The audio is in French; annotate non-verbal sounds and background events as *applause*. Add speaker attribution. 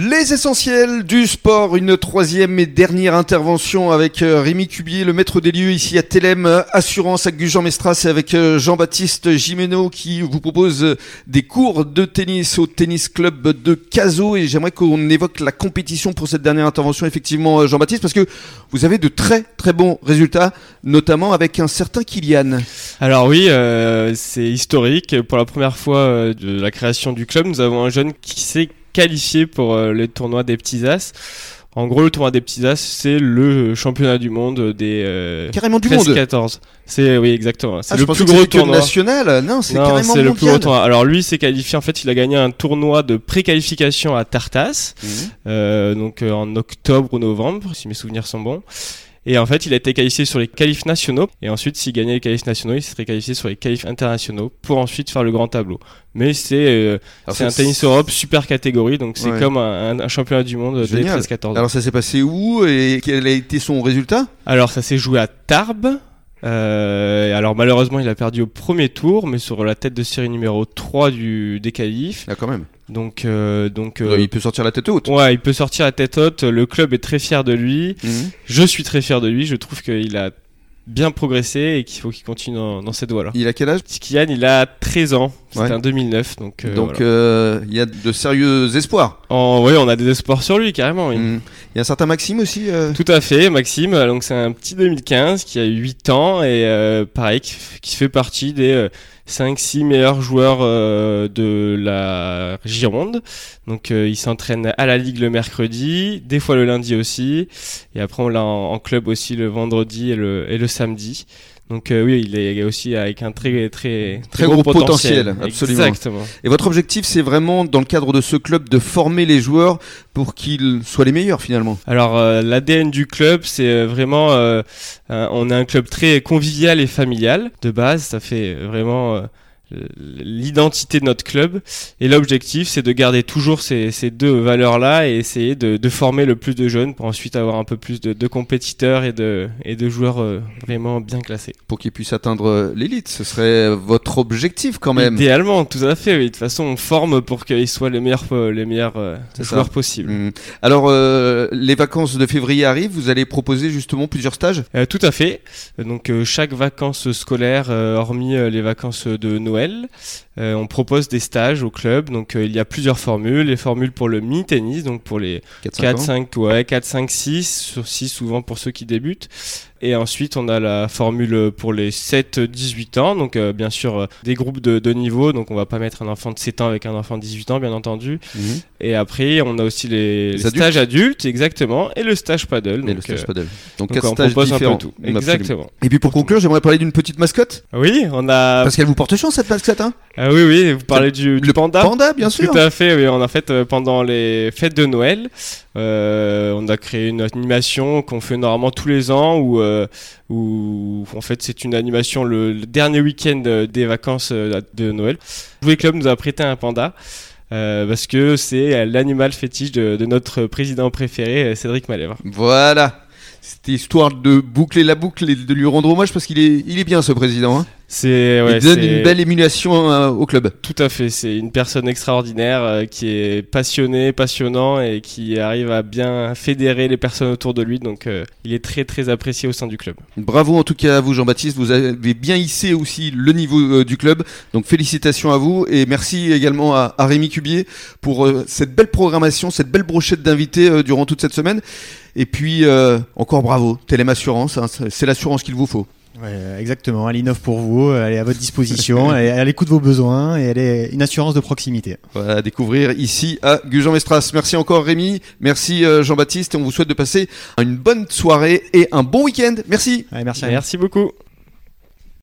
Speaker 1: Les essentiels du sport, une troisième et dernière intervention avec euh, Rémi Cubier, le maître des lieux ici à Telem euh, Assurance à Gujan Mestras et avec euh, Jean-Baptiste Gimeno qui vous propose des cours de tennis au tennis club de Caso et j'aimerais qu'on évoque la compétition pour cette dernière intervention effectivement Jean-Baptiste parce que vous avez de très très bons résultats notamment avec un certain Kylian.
Speaker 2: Alors oui, c'est historique pour la première fois de la création du club, nous avons un jeune qui s'est qualifié pour euh, le tournoi des petits as. En gros, le tournoi des petits as, c'est le championnat du monde des
Speaker 1: euh, carrément du monde.
Speaker 2: 14. C'est oui, exactement. C'est
Speaker 1: ah,
Speaker 2: le plus gros tournoi
Speaker 1: national. Non, c'est carrément
Speaker 2: c'est le plus gros tournoi. Alors lui, s'est qualifié. En fait, il a gagné un tournoi de préqualification à Tartas, mhm. euh, donc euh, en octobre ou novembre, si mes souvenirs sont bons. Et en fait, il a été qualifié sur les qualifs nationaux. Et ensuite, s'il gagnait les qualifs nationaux, il serait qualifié sur les qualifs internationaux pour ensuite faire le grand tableau. Mais c'est euh, c'est un tennis Europe super catégorie, donc c'est comme un, championnat du monde des 13-14
Speaker 1: Alors ça s'est passé où et quel a été son résultat?
Speaker 2: Alors ça s'est joué à Tarbes. Euh, alors malheureusement il a perdu au premier tour mais sur la tête de série numéro 3 du, des qualifs.
Speaker 1: Ah quand même.
Speaker 2: Donc, euh, donc
Speaker 1: euh, il peut sortir la tête haute.
Speaker 2: Ouais, il peut sortir la tête haute. Le club est très fier de lui. Mhm. Je suis très fier de lui. Je trouve qu'il a bien progressé et qu'il faut qu'il continue dans, cette voie-là.
Speaker 1: Il a quel âge?
Speaker 2: Skian, il a 13 ans. C'était en 2009. Donc,
Speaker 1: euh, donc euh, il y a de sérieux espoirs.
Speaker 2: oui, on a des espoirs sur lui, carrément. Mhm.
Speaker 1: Il y a un certain Maxime aussi
Speaker 2: Tout à fait, Maxime. Donc c'est un petit 2015 qui a 8 ans et pareil, qui, qui, fait partie des 5-6 meilleurs joueurs euh, de la Gironde. Donc euh, il s'entraîne à la Ligue le mercredi, des fois le lundi aussi. Et après on l'a en, club aussi le vendredi et le samedi. Donc euh, oui, il est aussi avec un très très
Speaker 1: très, gros, potentiel. absolument. Exactement. Et votre objectif, c'est vraiment dans le cadre de ce club de former les joueurs pour qu'ils soient les meilleurs finalement.
Speaker 2: Alors euh, l'ADN du club, c'est euh, vraiment, on est un club très convivial et familial de base. Ça fait vraiment l'identité de notre club. Et l'objectif, c'est de garder toujours ces, ces deux valeurs-là et essayer de, de, former le plus de jeunes pour ensuite avoir un peu plus de, de compétiteurs et de, et de joueurs euh, vraiment bien classés.
Speaker 1: Pour qu'ils puissent atteindre euh, l'élite, ce serait votre objectif quand même.
Speaker 2: Idéalement, tout à fait. Oui. De toute façon, on forme pour qu'ils soient les meilleurs, euh, les meilleurs joueurs possibles. Mmh.
Speaker 1: Alors, les vacances de février arrivent. Vous allez proposer justement plusieurs stages?
Speaker 2: Tout à fait. Donc, chaque vacances scolaires, hormis les vacances de Noël, euh, on propose des stages au club, donc euh, il y a plusieurs formules. Les formules pour le mini-tennis, donc pour les 4, 5, ouais, 4, 5, 6, sur 6 souvent pour ceux qui débutent. Et ensuite, on a la formule pour les 7-18 ans. Donc, euh, bien sûr, euh, des groupes de, de, niveau. Donc, on va pas mettre un enfant de 7 ans avec un enfant de 18 ans, bien entendu. Mhm. Et après, on a aussi les, stages adultes, exactement. Et le stage paddle.
Speaker 1: donc, le stage
Speaker 2: euh,
Speaker 1: paddle. Donc, donc on propose un peu tout.
Speaker 2: Exactement.
Speaker 1: Et puis, pour conclure, j'aimerais parler d'une petite mascotte.
Speaker 2: Oui, on a.
Speaker 1: Parce qu'elle vous porte chance, cette mascotte, hein?
Speaker 2: Ah, Oui, oui. Vous parlez du,
Speaker 1: du
Speaker 2: panda.
Speaker 1: Panda, bien sûr.
Speaker 2: Tout à fait. Oui, on a fait pendant les fêtes de Noël. Euh, on a créé une animation qu'on fait normalement tous les ans où, euh, où en fait c'est une animation le, dernier week-end des vacances euh, de Noël. Jouer Club nous a prêté un panda. parce que c'est l'animal fétiche de, de, notre président préféré, Cédric Malèvre.
Speaker 1: Voilà, c'était histoire de boucler la boucle et de lui rendre hommage parce qu'il est, il est bien ce président. Hein
Speaker 2: c'est
Speaker 1: ouais, il donne une belle émulation euh, au club.
Speaker 2: Tout à fait, c'est une personne extraordinaire euh, qui est passionnée, passionnant et qui arrive à bien fédérer les personnes autour de lui. Donc euh, il est très très apprécié au sein du club.
Speaker 1: Bravo en tout cas à vous Jean-Baptiste, vous avez bien hissé aussi le niveau du club. Donc félicitations à vous et merci également à, à Rémi Cubier pour cette belle programmation, cette belle brochette d'invités durant toute cette semaine. Et puis encore bravo, Télém Assurance, hein, c'est l'assurance qu'il vous faut.
Speaker 3: Ouais, exactement, elle innove pour vous, elle est à votre disposition, *laughs* elle, est à l'écoute de vos besoins et elle est une assurance de proximité.
Speaker 1: Voilà, à découvrir ici à Gujan-Mestras. Merci encore Rémi, merci euh, Jean-Baptiste et on vous souhaite de passer une bonne soirée et un bon week-end. Merci.
Speaker 3: merci.
Speaker 2: Merci beaucoup.